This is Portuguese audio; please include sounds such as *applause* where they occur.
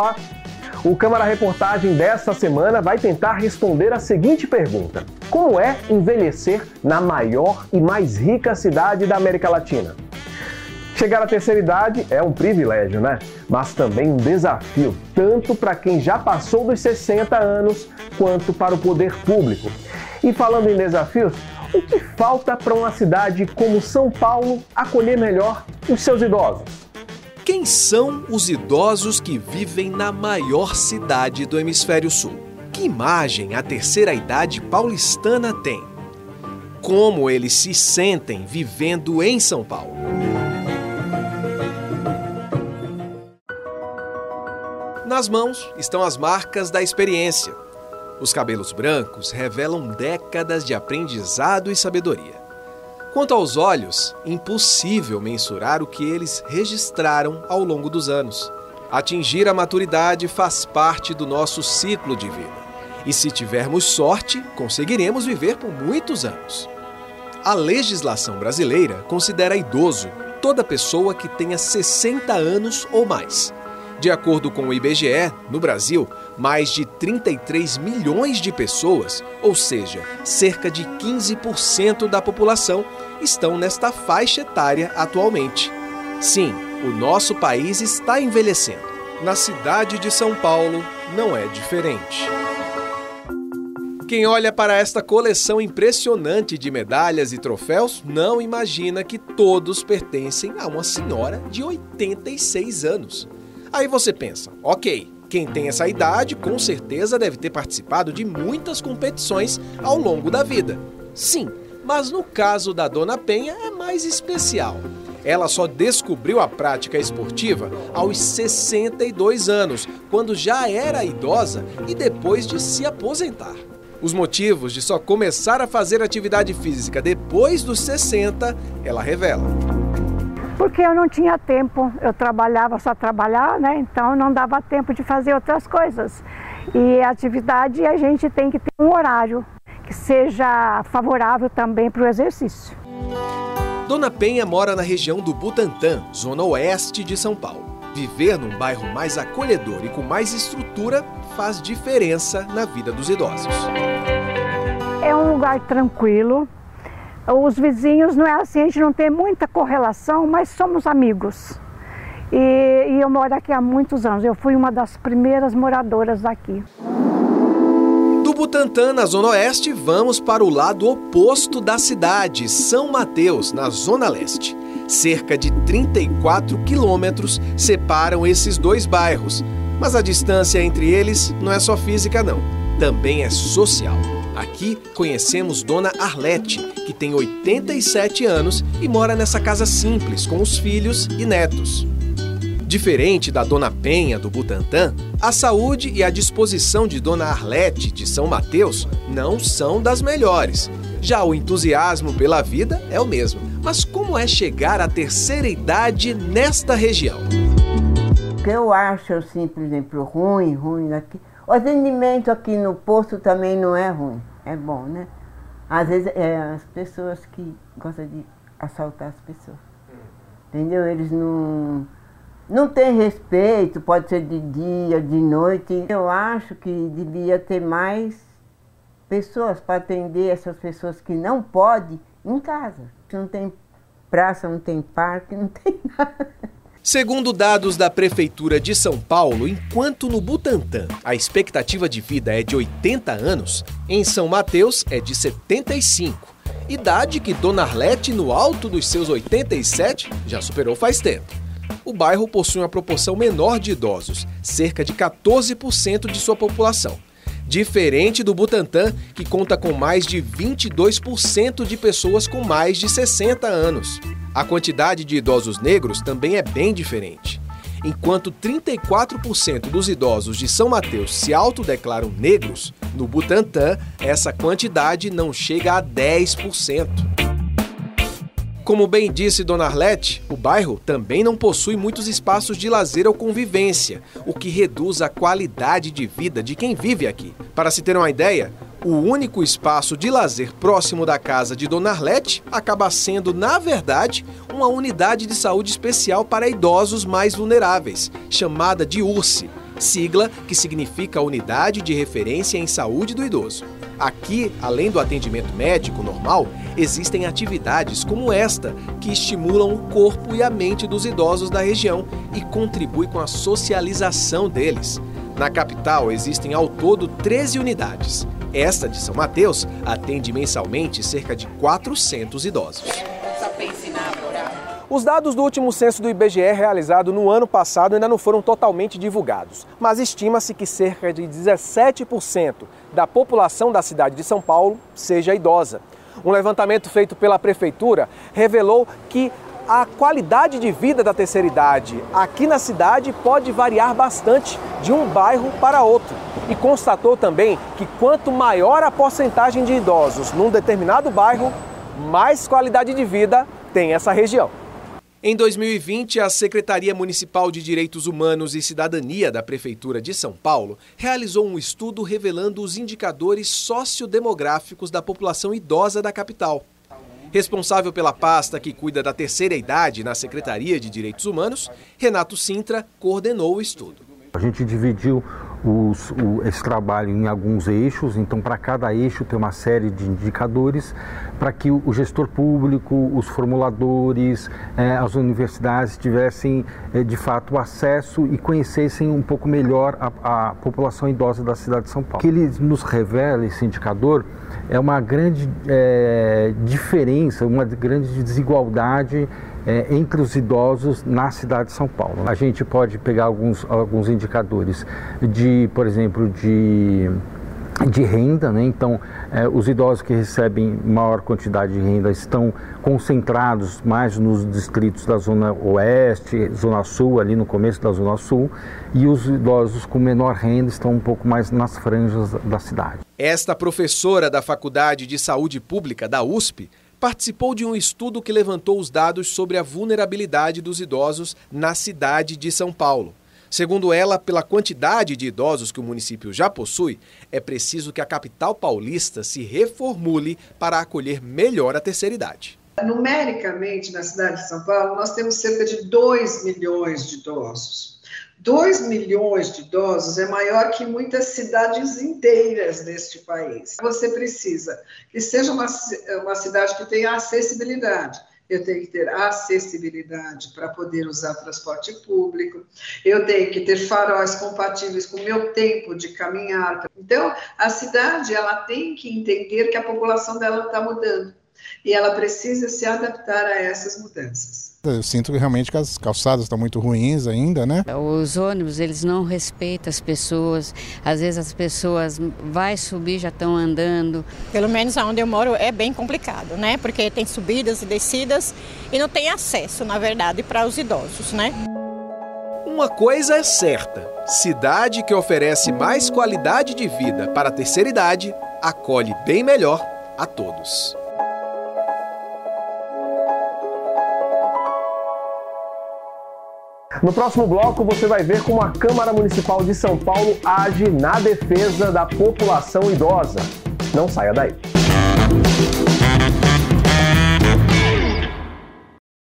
Olá! O Câmara Reportagem desta semana vai tentar responder a seguinte pergunta: Como é envelhecer na maior e mais rica cidade da América Latina? Chegar à terceira idade é um privilégio, né? Mas também um desafio, tanto para quem já passou dos 60 anos, quanto para o poder público. E falando em desafios, o que falta para uma cidade como São Paulo acolher melhor os seus idosos? Quem são os idosos que vivem na maior cidade do Hemisfério Sul? Que imagem a terceira idade paulistana tem? Como eles se sentem vivendo em São Paulo? Nas mãos estão as marcas da experiência. Os cabelos brancos revelam décadas de aprendizado e sabedoria. Quanto aos olhos, impossível mensurar o que eles registraram ao longo dos anos. Atingir a maturidade faz parte do nosso ciclo de vida. E se tivermos sorte, conseguiremos viver por muitos anos. A legislação brasileira considera idoso toda pessoa que tenha 60 anos ou mais de acordo com o IBGE, no Brasil, mais de 33 milhões de pessoas, ou seja, cerca de 15% da população, estão nesta faixa etária atualmente. Sim, o nosso país está envelhecendo. Na cidade de São Paulo, não é diferente. Quem olha para esta coleção impressionante de medalhas e troféus não imagina que todos pertencem a uma senhora de 86 anos. Aí você pensa, ok, quem tem essa idade com certeza deve ter participado de muitas competições ao longo da vida. Sim, mas no caso da Dona Penha é mais especial. Ela só descobriu a prática esportiva aos 62 anos, quando já era idosa e depois de se aposentar. Os motivos de só começar a fazer atividade física depois dos 60, ela revela porque eu não tinha tempo, eu trabalhava só trabalhar, né? Então não dava tempo de fazer outras coisas. E a atividade a gente tem que ter um horário que seja favorável também para o exercício. Dona Penha mora na região do Butantã, zona oeste de São Paulo. Viver num bairro mais acolhedor e com mais estrutura faz diferença na vida dos idosos. É um lugar tranquilo, os vizinhos não é assim, a gente não tem muita correlação, mas somos amigos. E, e, eu moro aqui há muitos anos. Eu fui uma das primeiras moradoras daqui. Do Butantã, na Zona Oeste, vamos para o lado oposto da cidade, São Mateus, na Zona Leste. Cerca de 34 quilômetros separam esses dois bairros. Mas a distância entre eles não é só física, não. Também é social. Aqui conhecemos Dona Arlete, que tem 87 anos e mora nessa casa simples com os filhos e netos. Diferente da Dona Penha do Butantã, a saúde e a disposição de Dona Arlete de São Mateus não são das melhores. Já o entusiasmo pela vida é o mesmo. Mas como é chegar à terceira idade nesta região? O que eu acho, assim, por exemplo, ruim, ruim aqui. O atendimento aqui no posto também não é ruim é bom, né? Às vezes é as pessoas que gostam de assaltar as pessoas. Entendeu? Eles não, não têm respeito, pode ser de dia, de noite. Eu acho que devia ter mais pessoas para atender essas pessoas que não podem em casa. Não tem praça, não tem parque, não tem *laughs* nada. Segundo dados da Prefeitura de São Paulo, enquanto no Butantã a expectativa de vida é de 80 anos, em São Mateus é de 75. Idade que Dona Arlete, no alto dos seus 87, já superou faz tempo. O bairro possui uma proporção menor de idosos, cerca de 14% de sua população. Diferente do Butantã, que conta com mais de 22% de pessoas com mais de 60 anos. A quantidade de idosos negros também é bem diferente. Enquanto 34% dos idosos de São Mateus se autodeclaram negros, no Butantã essa quantidade não chega a 10%. Como bem disse Dona Arlete, o bairro também não possui muitos espaços de lazer ou convivência, o que reduz a qualidade de vida de quem vive aqui. Para se ter uma ideia, o único espaço de lazer próximo da casa de Dona Arlete acaba sendo, na verdade, uma unidade de saúde especial para idosos mais vulneráveis, chamada de URSE, sigla que significa Unidade de Referência em Saúde do Idoso. Aqui, além do atendimento médico normal, existem atividades como esta que estimulam o corpo e a mente dos idosos da região e contribuem com a socialização deles. Na capital existem ao todo 13 unidades. Esta de São Mateus atende mensalmente cerca de 400 idosos. Os dados do último censo do IBGE realizado no ano passado ainda não foram totalmente divulgados, mas estima-se que cerca de 17% da população da cidade de São Paulo seja idosa. Um levantamento feito pela prefeitura revelou que a qualidade de vida da terceira idade aqui na cidade pode variar bastante de um bairro para outro. E constatou também que quanto maior a porcentagem de idosos num determinado bairro, mais qualidade de vida tem essa região. Em 2020, a Secretaria Municipal de Direitos Humanos e Cidadania da Prefeitura de São Paulo realizou um estudo revelando os indicadores sociodemográficos da população idosa da capital. Responsável pela pasta que cuida da terceira idade na Secretaria de Direitos Humanos, Renato Sintra coordenou o estudo. A gente dividiu os, o, esse trabalho em alguns eixos, então para cada eixo tem uma série de indicadores para que o, gestor público, os formuladores, eh, as universidades tivessem eh, de fato acesso e conhecessem um pouco melhor a, a, população idosa da cidade de São Paulo. O que ele nos revela, esse indicador, é uma grande eh, diferença, uma grande desigualdade é, entre os idosos na cidade de São Paulo. A gente pode pegar alguns, alguns indicadores de, por exemplo, de de renda, né? então é, os idosos que recebem maior quantidade de renda estão concentrados mais nos distritos da zona oeste, zona sul, ali no começo da zona sul, e os idosos com menor renda estão um pouco mais nas franjas da cidade. Esta professora da Faculdade de Saúde Pública da USP participou de um estudo que levantou os dados sobre a vulnerabilidade dos idosos na cidade de São Paulo. Segundo ela, pela quantidade de idosos que o município já possui, é preciso que a capital paulista se reformule para acolher melhor a terceira idade. Numericamente, na cidade de São Paulo, nós temos cerca de 2 milhões de idosos. 2 milhões de idosos é maior que muitas cidades inteiras deste país. Você precisa que seja uma, uma cidade que tenha acessibilidade. Eu tenho que ter acessibilidade para poder usar transporte público, eu tenho que ter faróis compatíveis com o meu tempo de caminhar. Então, a cidade ela tem que entender que a população dela está mudando e ela precisa se adaptar a essas mudanças. Eu sinto que realmente que as calçadas estão muito ruins ainda, né? Os ônibus, eles não respeitam as pessoas. Às vezes as pessoas vai subir já estão andando. Pelo menos onde eu moro é bem complicado, né? Porque tem subidas e descidas e não tem acesso, na verdade, para os idosos, né? Uma coisa é certa: cidade que oferece mais qualidade de vida para a terceira idade acolhe bem melhor a todos. No próximo bloco, você vai ver como a Câmara Municipal de São Paulo age na defesa da população idosa. Não saia daí.